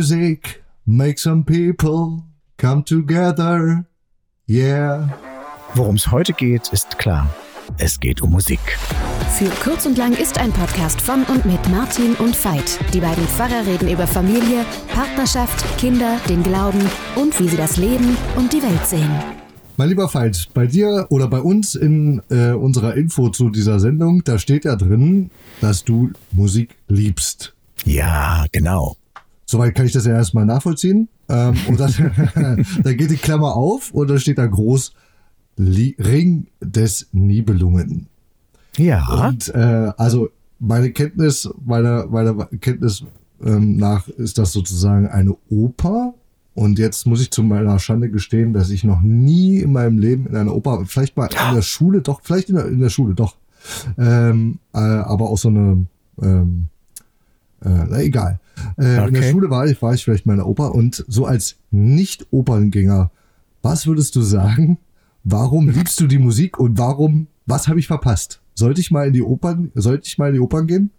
music, make some people come together. Yeah. Worum es heute geht, ist klar. Es geht um Musik. Für Kurz und Lang ist ein Podcast von und mit Martin und Veit. Die beiden Pfarrer reden über Familie, Partnerschaft, Kinder, den Glauben und wie sie das Leben und die Welt sehen. Mein lieber Veit, bei dir oder bei uns in äh, unserer Info zu dieser Sendung, da steht ja drin, dass du Musik liebst. Ja, genau. Soweit kann ich das ja erstmal nachvollziehen. Ähm, und dann, dann geht die Klammer auf und dann steht da groß Ring des Nibelungen. Ja. Und äh, also meine Kenntnis, meiner, meiner Kenntnis ähm, nach ist das sozusagen eine Oper. Und jetzt muss ich zu meiner Schande gestehen, dass ich noch nie in meinem Leben in einer Oper, vielleicht mal in der Schule, doch, vielleicht in der, in der Schule, doch. Ähm, äh, aber auch so eine, ähm, äh, na egal. Äh, Okay. In der Schule war ich, war ich vielleicht mal in der Oper und so als Nicht-Operngänger, was würdest du sagen? Warum liebst du die Musik und warum, was habe ich verpasst? Sollte ich mal in die Opern, sollte ich mal in die Opern gehen?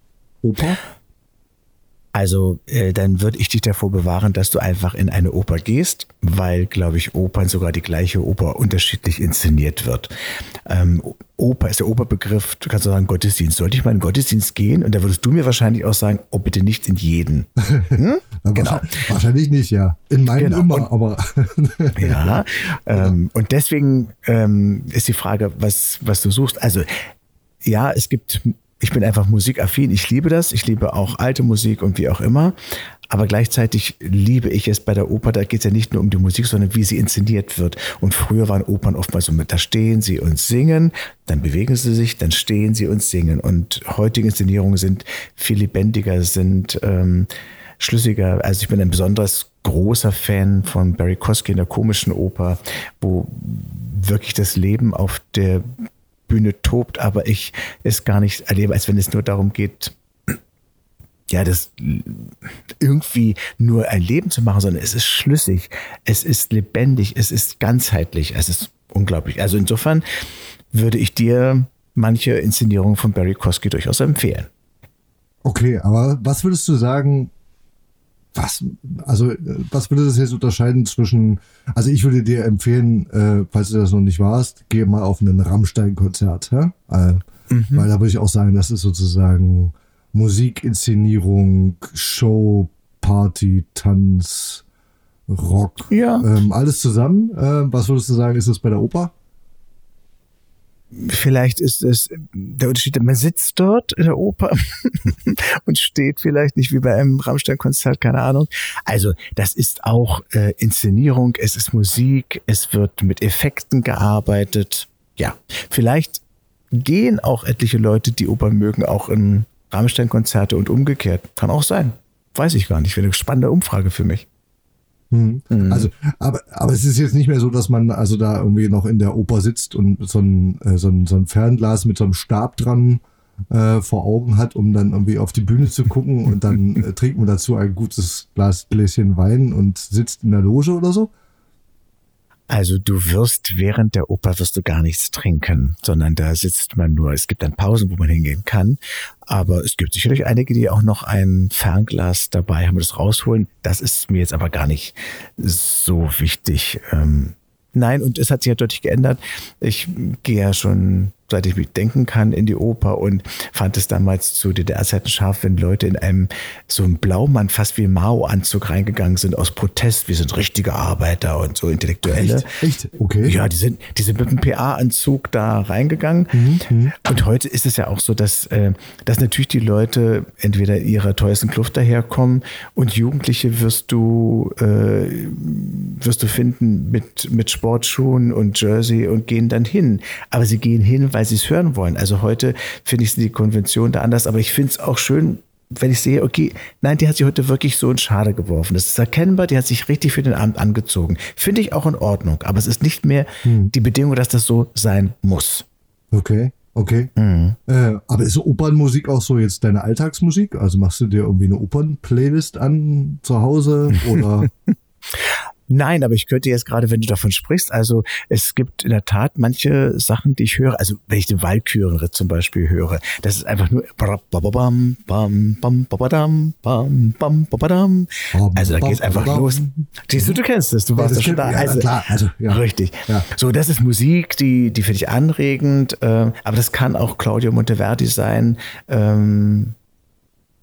Oper? Also, äh, dann würde ich dich davor bewahren, dass du einfach in eine Oper gehst, weil, glaube ich, Opern sogar die gleiche Oper unterschiedlich inszeniert wird. Ähm, Oper ist der Operbegriff, du kannst sagen Gottesdienst. Sollte ich mal in den Gottesdienst gehen? Und da würdest du mir wahrscheinlich auch sagen, oh, bitte nicht in jeden. Hm? Genau. Wahrscheinlich, nicht, ja. In meinen Genau. immer, aber Ja, ähm, und deswegen ähm, ist die Frage, was, was du suchst. Also, ja, es gibt, ich bin einfach musikaffin, ich liebe das, ich liebe auch alte Musik und wie auch immer, aber gleichzeitig liebe ich es bei der Oper, da geht es ja nicht nur um die Musik, sondern wie sie inszeniert wird. Und früher waren Opern oftmals so mit, da stehen sie und singen, dann bewegen sie sich, dann stehen sie und singen. Und heutige Inszenierungen sind viel lebendiger, sind ähm, schlüssiger. Also ich bin ein besonders großer Fan von Barry Kosky in der komischen Oper, wo wirklich das Leben auf der Bühne tobt, aber ich es gar nicht erlebe, als wenn es nur darum geht, ja, das irgendwie nur erleben zu machen, sondern es ist schlüssig, es ist lebendig, es ist ganzheitlich, es ist unglaublich. Also insofern würde ich dir manche Inszenierungen von Barry Kosky durchaus empfehlen. okay, aber was würdest du sagen, was, also, äh, was würde das jetzt unterscheiden zwischen, also ich würde dir empfehlen, äh, falls du das noch nicht warst, geh mal auf ein Rammstein-Konzert, ja? Äh, weil da würde ich auch sagen, das ist sozusagen Musik, Inszenierung, Show, Party, Tanz, Rock, Ja. ähm, alles zusammen. Äh, was würdest du sagen, ist das bei der Oper? Vielleicht ist es der Unterschied, man sitzt dort in der Oper und steht vielleicht nicht wie bei einem Rammstein-Konzert, keine Ahnung. Also das ist auch äh, Inszenierung, es ist Musik, es wird mit Effekten gearbeitet. Ja, vielleicht gehen auch etliche Leute, die Oper mögen, auch in Rammstein-Konzerte und umgekehrt. Kann auch sein. Weiß ich gar nicht. Wäre eine spannende Umfrage für mich. Mhm. Also, aber, aber es ist jetzt nicht mehr so, dass man also da irgendwie noch in der Oper sitzt und so ein, äh, so ein, so ein Fernglas mit so einem Stab dran äh, vor Augen hat, um dann irgendwie auf die Bühne zu gucken und dann äh, trinkt man dazu ein gutes Glas Gläschen Wein und sitzt in der Loge oder so. Also du wirst während der Oper wirst du gar nichts trinken, sondern da sitzt man nur. Es gibt dann Pausen, wo man hingehen kann, aber es gibt sicherlich einige, die auch noch ein Fernglas dabei haben das rausholen. Das ist mir jetzt aber gar nicht so wichtig. Ähm, nein, und es hat sich ja deutlich geändert. Ich gehe ja schon seit ich mich denken kann, in die Oper und fand es damals zu DDR-Zeiten scharf, wenn Leute in einem so einem Blaumann, fast wie Mao-Anzug reingegangen sind aus Protest. Wir sind richtige Arbeiter und so Intellektuelle. Echt? Okay. Ja, die sind, die sind mit dem PA-Anzug da reingegangen. Und heute ist es ja auch so, dass, äh, dass natürlich die Leute entweder in ihrer teuersten Kluft daherkommen und Jugendliche wirst du, äh, wirst du finden mit, mit Sportschuhen und Jersey und gehen dann hin. Aber sie gehen hin, weil sie es hören wollen. Also heute finde ich die Konvention da anders, aber ich finde es auch schön, wenn ich sehe, okay, nein, die hat sich heute wirklich so in Schade geworfen. Das ist erkennbar, die hat sich richtig für den Abend angezogen. Finde ich auch in Ordnung, aber es ist nicht mehr die Bedingung, dass das so sein muss. Okay. Okay. Äh, aber ist Opernmusik auch so jetzt deine Alltagsmusik? Also machst du dir irgendwie eine Opern-Playlist an zu Hause oder? Nein, aber ich könnte jetzt gerade, wenn du davon sprichst, also es gibt in der Tat manche Sachen, die ich höre, also wenn ich den Walkürenritt zum Beispiel höre, das ist einfach nur also da geht es einfach los. Siehst du, du kennst es, du warst ja, schon da. Also, klar, also, ja. Richtig. Ja. So, das ist Musik, die, die finde ich anregend, äh, aber das kann auch Claudio Monteverdi sein. Ähm,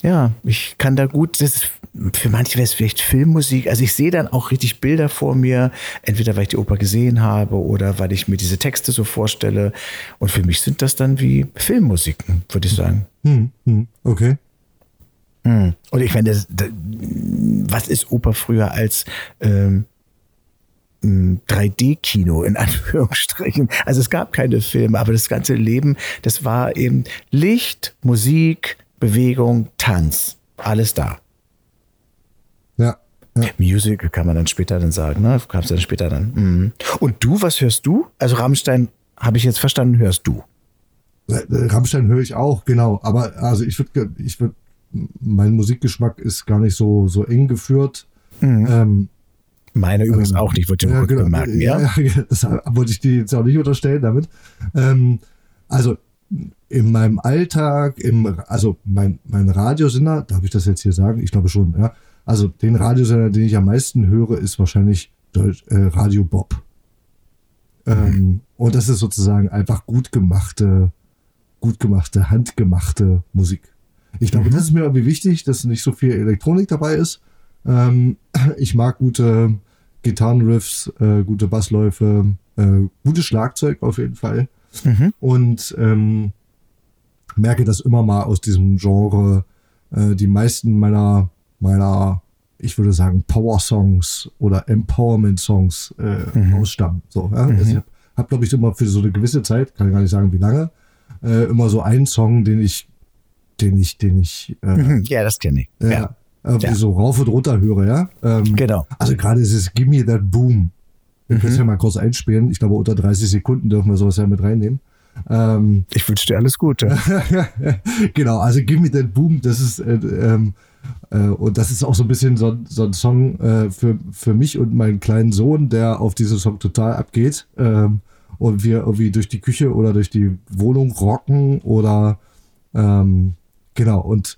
ja, ich kann da gut, das ist, für manche wäre es vielleicht Filmmusik. Also ich sehe dann auch richtig Bilder vor mir, entweder weil ich die Oper gesehen habe oder weil ich mir diese Texte so vorstelle. Und für mich sind das dann wie Filmmusiken, würde ich sagen. Hm, hm, okay. Hm. Und ich meine, was ist Oper früher als ähm, 3D-Kino in Anführungsstrichen. Also es gab keine Filme, aber das ganze Leben, das war eben Licht, Musik, Bewegung, Tanz, alles da. Ja. ja. Music kann man dann später dann sagen, ne? Kam dann später dann. Mhm. Und du, was hörst du? Also Rammstein, habe ich jetzt verstanden, hörst du? Rammstein höre ich auch, genau. Aber also ich würde, ich würde, mein Musikgeschmack ist gar nicht so, so eng geführt. Mhm. Ähm, Meine übrigens ähm, auch nicht, wollte ich ja, genau, bemerken, ja? ja? das wollte ich dir jetzt auch nicht unterstellen damit. Ähm, also in meinem Alltag, im, also mein, mein Radiosender, darf ich das jetzt hier sagen? Ich glaube schon, ja. Also den Radiosender, den ich am meisten höre, ist wahrscheinlich Deutsch, äh, Radio Bob. Ähm, und das ist sozusagen einfach gut gemachte, gut gemachte, handgemachte Musik. Ich glaube, mhm. das ist mir irgendwie wichtig, dass nicht so viel Elektronik dabei ist. Ähm, ich mag gute Gitarrenriffs, äh, gute Bassläufe, äh, gutes Schlagzeug auf jeden Fall. Mhm. Und ähm, merke das immer mal aus diesem Genre. Äh, die meisten meiner, meiner, ich würde sagen, Power-Songs oder Empowerment-Songs äh, mhm. ausstammen. So, ja? Mhm. Also ich habe, hab, glaube ich, immer für so eine gewisse Zeit, kann ich gar nicht sagen, wie lange, äh, immer so einen Song, den ich, den ich, den ich. Äh, mhm. Ja, das kenne ich. ja. Irgendwie ja. so rauf und runter höre, ja. Ähm, genau. Also gerade ist es Gimme That Boom. Wir mhm. können es ja mal kurz einspielen. Ich glaube, unter 30 Sekunden dürfen wir sowas ja mit reinnehmen. Ähm, ich wünsche dir alles Gute. genau, also Give Me That Boom, das ist äh, ähm, äh, und das ist auch so ein bisschen so, so ein Song äh, für, für mich und meinen kleinen Sohn, der auf diesen Song total abgeht. Ähm, und wir irgendwie durch die Küche oder durch die Wohnung rocken oder ähm, genau. Und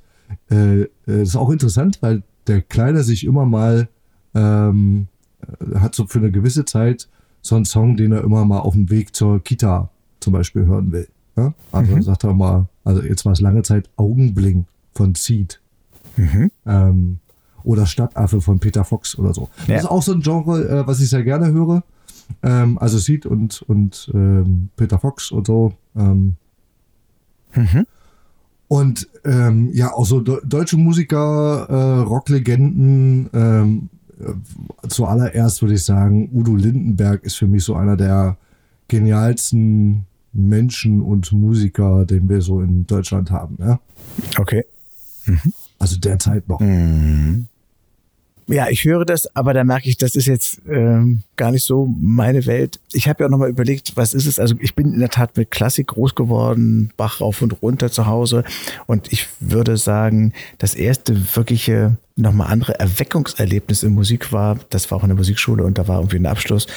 äh, das äh, ist auch interessant, weil der Kleine sich immer mal ähm, hat so für eine gewisse Zeit so einen Song, den er immer mal auf dem Weg zur Kita zum Beispiel hören will. Ja? Also mhm. sagt er mal, also jetzt war es lange Zeit Augenblink von Seed. Mhm. Ähm, oder Stadtaffe von Peter Fox oder so. Ja. Das ist auch so ein Genre, äh, was ich sehr gerne höre. Ähm, also Seed und, und ähm, Peter Fox und so. Ähm. Mhm. Und ähm, ja, auch so deutsche Musiker, äh, Rocklegenden. Ähm, äh, zuallererst würde ich sagen, Udo Lindenberg ist für mich so einer der genialsten Menschen und Musiker, den wir so in Deutschland haben. Ja? Okay. Mhm. Also derzeit noch. Mhm. Ja, ich höre das, aber da merke ich, das ist jetzt ähm, gar nicht so meine Welt. Ich habe ja auch nochmal überlegt, was ist es? Also ich bin in der Tat mit Klassik groß geworden, Bach rauf und runter zu Hause. Und ich würde sagen, das erste wirkliche nochmal andere Erweckungserlebnis in Musik war, das war auch in der Musikschule und da war irgendwie ein Abschluss.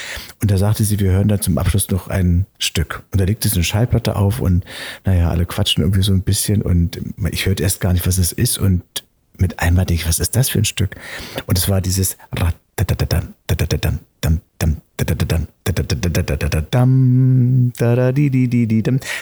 Und da sagte sie, wir hören dann zum Abschluss noch ein Stück. Und da legte sie eine Schallplatte auf und naja, alle quatschen irgendwie so ein bisschen und ich hörte erst gar nicht, was es ist und mit einmal denke ich, was ist das für ein Stück? Und es war dieses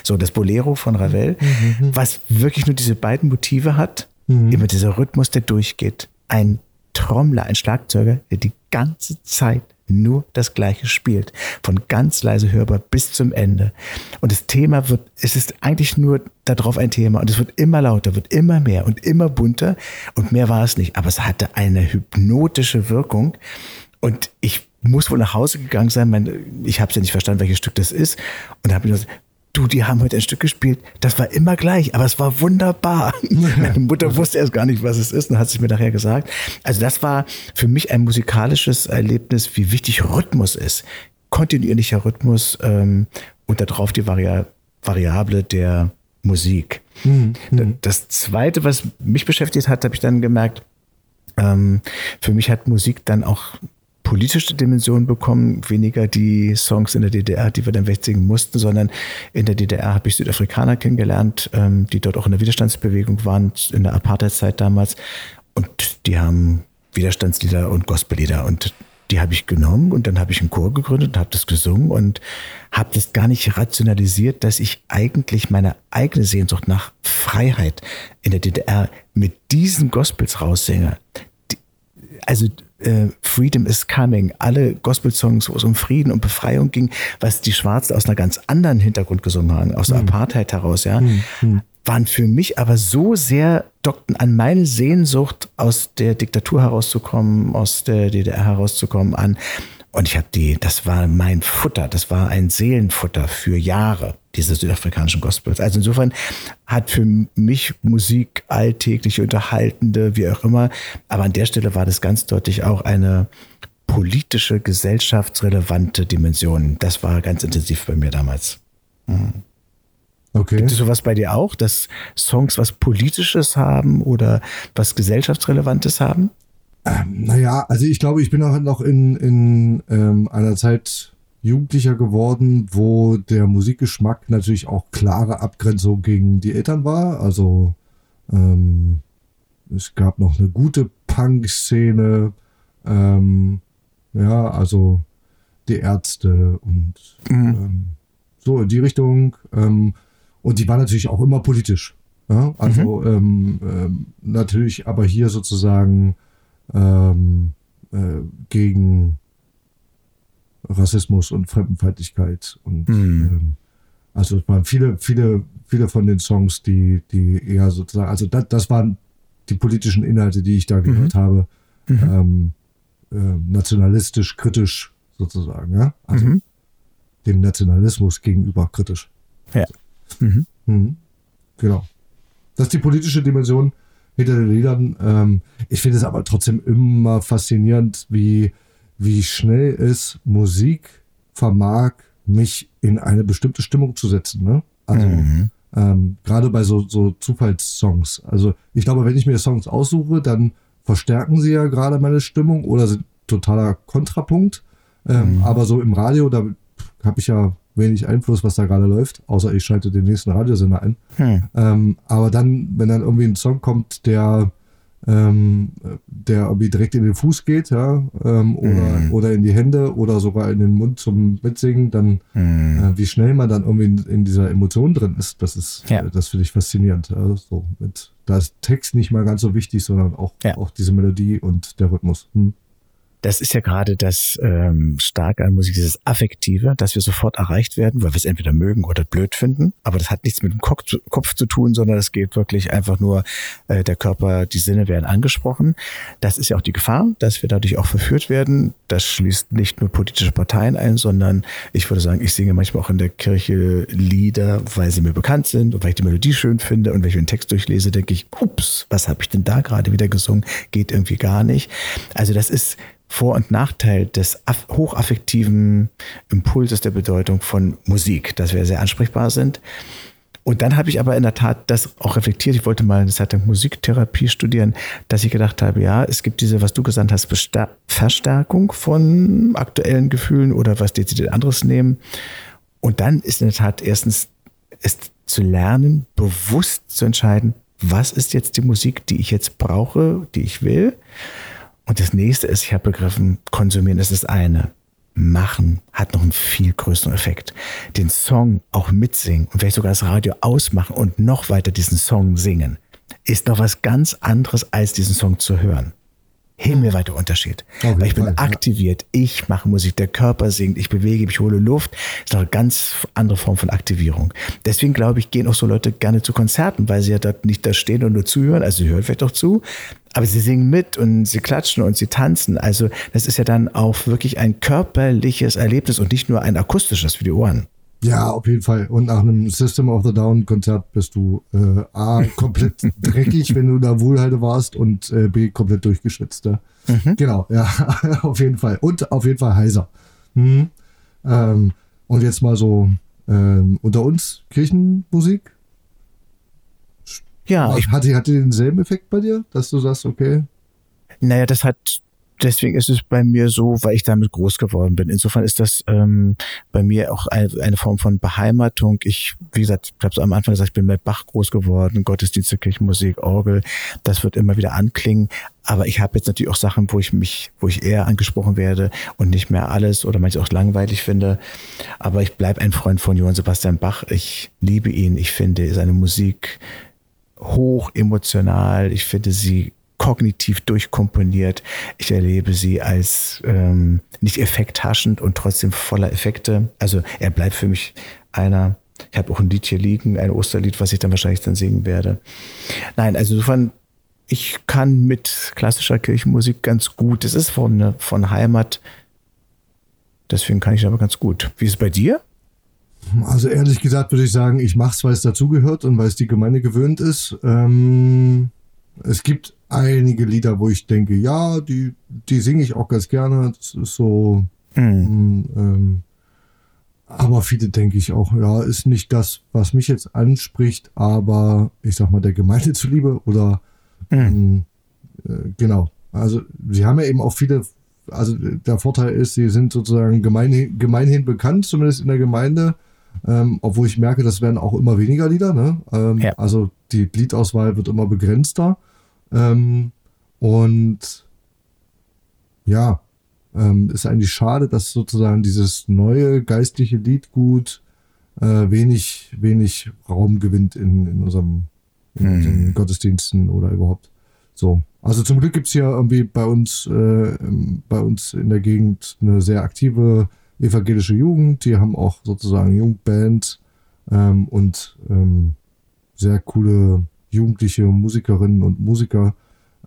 so das Bolero von Ravel, was wirklich nur diese beiden Motive hat, immer dieser Rhythmus, der durchgeht. Ein Trommler, ein Schlagzeuger, der die ganze Zeit nur das Gleiche spielt. Von ganz leise hörbar bis zum Ende. Und das Thema wird, es ist eigentlich nur darauf ein Thema und es wird immer lauter, wird immer mehr und immer bunter und mehr war es nicht. Aber es hatte eine hypnotische Wirkung und ich muss wohl nach Hause gegangen sein. Mein, ich habe es ja nicht verstanden, welches Stück das ist und habe mir gesagt, du, die haben heute ein Stück gespielt, das war immer gleich, aber es war wunderbar. Meine Mutter wusste erst gar nicht, was es ist und hat es mir nachher gesagt. Also das war für mich ein musikalisches Erlebnis, wie wichtig Rhythmus ist. Kontinuierlicher Rhythmus ähm, und darauf die Vari Variable der Musik. Mhm. Das Zweite, was mich beschäftigt hat, habe ich dann gemerkt, ähm, für mich hat Musik dann auch politische Dimension bekommen, weniger die Songs in der DDR, die wir dann wegsingen mussten, sondern in der DDR habe ich Südafrikaner kennengelernt, ähm, die dort auch in der Widerstandsbewegung waren, in der Apartheidzeit damals. Und die haben Widerstandslieder und Gospellieder und die habe ich genommen und dann habe ich einen Chor gegründet und habe das gesungen und habe das gar nicht rationalisiert, dass ich eigentlich meine eigene Sehnsucht nach Freiheit in der DDR mit diesen Gospels raussinge. Also äh, Freedom is Coming, alle Gospel-Songs, wo es um Frieden und Befreiung ging, was die Schwarzen aus einer ganz anderen Hintergrund gesungen haben, aus der mhm. Apartheid heraus, ja. Mhm waren für mich aber so sehr dockten an meine Sehnsucht, aus der Diktatur herauszukommen, aus der DDR herauszukommen an. Und ich habe die, das war mein Futter, das war ein Seelenfutter für Jahre, diese südafrikanischen Gospels. Also insofern hat für mich Musik alltägliche, unterhaltende, wie auch immer. Aber an der Stelle war das ganz deutlich auch eine politische, gesellschaftsrelevante Dimension. Das war ganz intensiv bei mir damals. Mhm. Okay. Gibt es sowas bei dir auch, dass Songs was Politisches haben oder was Gesellschaftsrelevantes haben? Ähm, naja, also ich glaube, ich bin auch noch in, in ähm, einer Zeit Jugendlicher geworden, wo der Musikgeschmack natürlich auch klare Abgrenzung gegen die Eltern war. Also ähm, es gab noch eine gute Punk-Szene, ähm, ja, also die Ärzte und mhm. ähm, so in die Richtung. Ähm, und die war natürlich auch immer politisch. Ja? Also mhm. ähm, ähm, natürlich aber hier sozusagen ähm, äh, gegen Rassismus und Fremdenfeindlichkeit. Und mhm. ähm, also es waren viele, viele, viele von den Songs, die, die eher sozusagen, also das, das waren die politischen Inhalte, die ich da gehört mhm. habe. Mhm. Ähm, äh, nationalistisch, kritisch sozusagen, ja. Also mhm. dem Nationalismus gegenüber kritisch. Ja. Mhm. Mhm. Genau. Das ist die politische Dimension hinter den Liedern. Ähm, ich finde es aber trotzdem immer faszinierend, wie, wie schnell es Musik vermag, mich in eine bestimmte Stimmung zu setzen. Ne? Also mhm. ähm, gerade bei so, so Zufallssongs. Also ich glaube, wenn ich mir Songs aussuche, dann verstärken sie ja gerade meine Stimmung oder sind totaler Kontrapunkt. Ähm, mhm. Aber so im Radio, da habe ich ja wenig Einfluss, was da gerade läuft, außer ich schalte den nächsten Radiosender ein. Hm. Ähm, aber dann, wenn dann irgendwie ein Song kommt, der, ähm, der irgendwie direkt in den Fuß geht, ja, ähm, oder, hm. oder in die Hände oder sogar in den Mund zum Mitsingen, dann hm. äh, wie schnell man dann irgendwie in, in, dieser Emotion drin ist, das ist, ja. äh, das finde ich faszinierend. Ja, so mit, da ist Text nicht mal ganz so wichtig, sondern auch, ja. auch diese Melodie und der Rhythmus. Hm das ist ja gerade das ähm, Starke an Musik, dieses Affektive, dass wir sofort erreicht werden, weil wir es entweder mögen oder blöd finden. Aber das hat nichts mit dem Kopf zu, tun, sondern es geht wirklich einfach nur, äh, der Körper, die Sinne werden angesprochen. Das ist ja auch die Gefahr, dass wir dadurch auch verführt werden. Das schließt nicht nur politische Parteien ein, sondern ich würde sagen, ich singe manchmal auch in der Kirche Lieder, weil sie mir bekannt sind und weil ich die Melodie schön finde. Und wenn ich den Text durchlese, denke ich, ups, was habe ich denn da gerade wieder gesungen? Geht irgendwie gar nicht. Also das ist vor- und Nachteil des hochaffektiven Impulses der Bedeutung von Musik, dass wir sehr ansprechbar sind. Und dann habe ich aber in der Tat das auch reflektiert. Ich wollte mal eine Zeit lang Musiktherapie studieren, dass ich gedacht habe, ja, es gibt diese, was du gesagt hast, Besta Verstärkung von aktuellen Gefühlen oder was dezidiert anderes nehmen. Und dann ist in der Tat erstens es zu lernen, bewusst zu entscheiden, was ist jetzt die Musik, die ich jetzt brauche, die ich will. Und das nächste ist, ich habe begriffen, konsumieren ist das eine. Machen hat noch einen viel größeren Effekt. Den Song auch mitsingen und vielleicht sogar das Radio ausmachen und noch weiter diesen Song singen, ist noch was ganz anderes, als diesen Song zu hören himmelweiter Unterschied. Weil ich bin aktiviert, ich mache Musik, der Körper singt, ich bewege mich, hole Luft. Das ist doch eine ganz andere Form von Aktivierung. Deswegen glaube ich, gehen auch so Leute gerne zu Konzerten, weil sie ja dort nicht da stehen und nur zuhören. Also sie hören vielleicht auch zu, aber sie singen mit und sie klatschen und sie tanzen. Also das ist ja dann auch wirklich ein körperliches Erlebnis und nicht nur ein akustisches für die Ohren. Ja, auf jeden Fall. Und nach einem System of the Down Konzert bist du äh, A, komplett dreckig, wenn du da Wohlhalte warst und äh, B, komplett durchgeschwitzt. Ja. Mhm. Genau, ja, auf jeden Fall. Und auf jeden Fall heiser. Mhm. Ähm, und jetzt mal so ähm, unter uns Kirchenmusik. Ja. Ich hatte, hatte denselben Effekt bei dir, dass du sagst, okay. Naja, das hat deswegen ist es bei mir so, weil ich damit groß geworden bin. Insofern ist das ähm, bei mir auch eine, eine Form von Beheimatung. Ich, wie gesagt, ich habe es am Anfang gesagt, ich bin mit Bach groß geworden, Gottesdienste, Kirchenmusik, Orgel, das wird immer wieder anklingen. Aber ich habe jetzt natürlich auch Sachen, wo ich mich, wo ich eher angesprochen werde und nicht mehr alles oder manchmal auch langweilig finde. Aber ich bleibe ein Freund von Johann Sebastian Bach. Ich liebe ihn. Ich finde seine Musik hoch emotional. Ich finde sie kognitiv durchkomponiert. Ich erlebe sie als ähm, nicht effekthaschend und trotzdem voller Effekte. Also er bleibt für mich einer. Ich habe auch ein Lied hier liegen, ein Osterlied, was ich dann wahrscheinlich dann singen werde. Nein, also insofern, ich kann mit klassischer Kirchenmusik ganz gut. Es ist von, von Heimat. Deswegen kann ich aber ganz gut. Wie ist es bei dir? Also ehrlich gesagt würde ich sagen, ich mache es, weil es dazugehört und weil es die Gemeinde gewöhnt ist. Ähm, es gibt einige Lieder, wo ich denke, ja, die, die singe ich auch ganz gerne. Das ist so. Mhm. Ähm, aber viele denke ich auch, ja, ist nicht das, was mich jetzt anspricht, aber ich sag mal, der Gemeinde zuliebe oder mhm. äh, genau. Also sie haben ja eben auch viele, also der Vorteil ist, sie sind sozusagen gemeinhin, gemeinhin bekannt, zumindest in der Gemeinde. Ähm, obwohl ich merke, das werden auch immer weniger Lieder. Ne? Ähm, ja. Also die Liedauswahl wird immer begrenzter. Ähm, und ja, ähm, ist eigentlich schade, dass sozusagen dieses neue geistliche Liedgut äh, wenig, wenig Raum gewinnt in, in unserem in hm. Gottesdiensten oder überhaupt so. Also zum Glück gibt es hier irgendwie bei uns, äh, bei uns in der Gegend eine sehr aktive evangelische Jugend. Die haben auch sozusagen Jugendband ähm, und ähm, sehr coole jugendliche Musikerinnen und Musiker,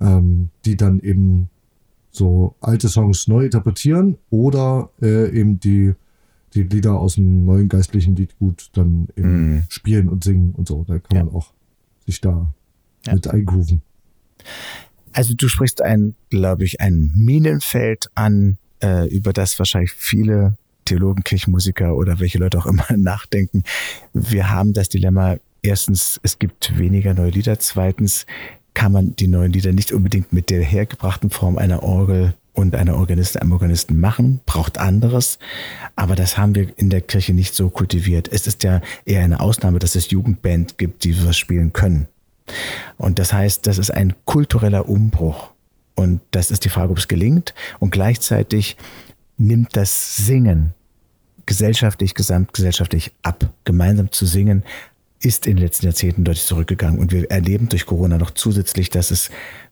ähm, die dann eben so alte Songs neu interpretieren oder äh, eben die, die Lieder aus dem neuen geistlichen Liedgut dann eben mm. spielen und singen und so. Da kann ja. man auch sich da ja. mit eingrooven. Also du sprichst ein, glaube ich, ein Minenfeld an, äh, über das wahrscheinlich viele Theologen, Kirchenmusiker oder welche Leute auch immer nachdenken. Wir haben das Dilemma, erstens, es gibt weniger neue Lieder. Zweitens kann man die neuen Lieder nicht unbedingt mit der hergebrachten Form einer Orgel und einer Organistin, einem Organisten machen, braucht anderes. Aber das haben wir in der Kirche nicht so kultiviert. Es ist ja eher eine Ausnahme, dass es Jugendband gibt, die sowas spielen können. Und das heißt, das ist ein kultureller Umbruch. Und das ist die Frage, ob es gelingt. Und gleichzeitig nimmt das Singen gesellschaftlich, gesamtgesellschaftlich ab. Gemeinsam zu singen ist in den letzten Jahrzehnten deutlich zurückgegangen und wir erleben durch Corona noch zusätzlich, dass es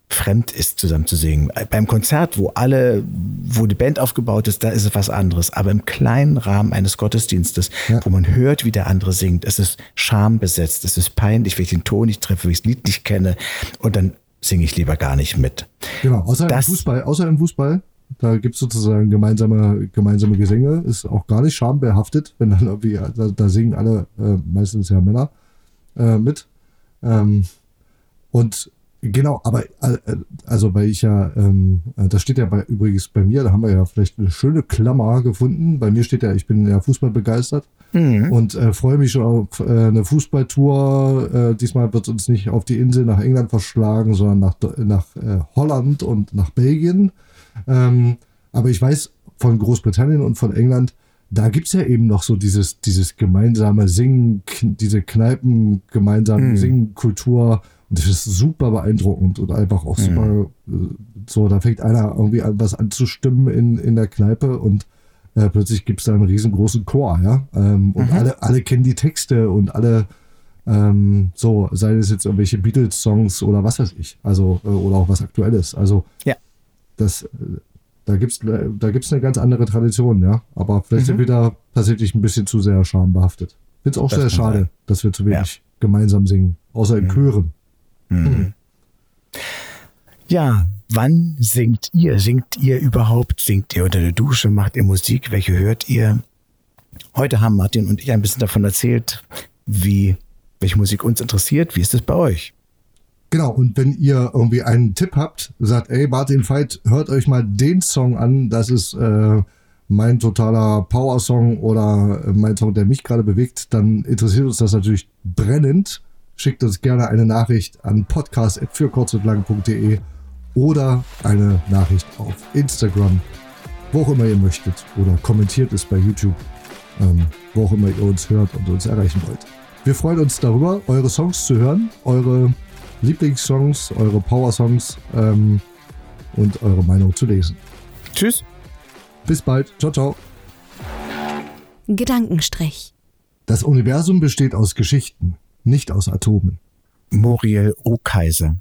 fremd ist, zusammen zu singen. Beim Konzert, wo alle, wo die Band aufgebaut ist, da ist es was anderes. Aber im kleinen Rahmen eines Gottesdienstes, ja. wo man hört, wie der andere singt, es ist schambesetzt, es ist peinlich, wenn ich den Ton nicht treffe, wenn ich das Lied nicht kenne und dann singe ich lieber gar nicht mit. Genau, außer das, im Fußball, außer im Fußball da gibt es sozusagen gemeinsame, gemeinsame Gesänge, ist auch gar nicht schambehaftet, wenn dann irgendwie, da, da singen alle, äh, meistens ja Männer, äh, mit. Ähm, und genau, aber äh, also weil ich ja, ähm, das steht ja bei, übrigens bei mir, da haben wir ja vielleicht eine schöne Klammer gefunden. Bei mir steht ja, ich bin ja Fußball begeistert mhm. und äh, freue mich schon auf äh, eine Fußballtour. Äh, diesmal wird uns nicht auf die Insel nach England verschlagen, sondern nach, nach äh, Holland und nach Belgien. Ähm, aber ich weiß von Großbritannien und von England, da gibt es ja eben noch so dieses, dieses gemeinsame Singen, diese Kneipen, gemeinsame mhm. Singen-Kultur. Und das ist super beeindruckend und einfach auch super, mhm. so, da fängt einer irgendwie an, was anzustimmen in, in der Kneipe und äh, plötzlich gibt es da einen riesengroßen Chor, ja. Ähm, und mhm. alle, alle kennen die Texte und alle, ähm, so, sei es jetzt irgendwelche Beatles-Songs oder was weiß ich, also, äh, oder auch was Aktuelles. Also, ja das, da gibt es da gibt's eine ganz andere Tradition, ja. Aber vielleicht mhm. sind wir da tatsächlich ein bisschen zu sehr schambehaftet. Finde es auch das sehr schade, sein. dass wir zu wenig ja. gemeinsam singen, außer in mhm. Chören. Mhm. mhm. Ja, wann singt ihr? Singt ihr überhaupt? Singt ihr unter der Dusche? Macht ihr Musik? Welche hört ihr? Heute haben Martin und ich ein bisschen davon erzählt, wie welche Musik uns interessiert. Wie ist es bei euch? Genau, und wenn ihr irgendwie einen Tipp habt, sagt, ey, Martin Veit, hört euch mal den Song an, das ist äh, mein totaler Power-Song oder äh, mein Song, der mich gerade bewegt, dann interessiert uns das natürlich brennend. Schickt uns gerne eine Nachricht an podcast.fürkurzundlang.de oder eine Nachricht auf Instagram, wo auch immer ihr möchtet. Oder kommentiert es bei YouTube, ähm, wo auch immer ihr uns hört und uns erreichen wollt. Wir freuen uns darüber, eure Songs zu hören, eure Lieblingssongs, eure Power-Songs ähm, und eure Meinung zu lesen. Tschüss. Bis bald. Ciao, ciao. Gedankenstrich. Das Universum besteht aus Geschichten, nicht aus Atomen. Muriel O. Kaiser.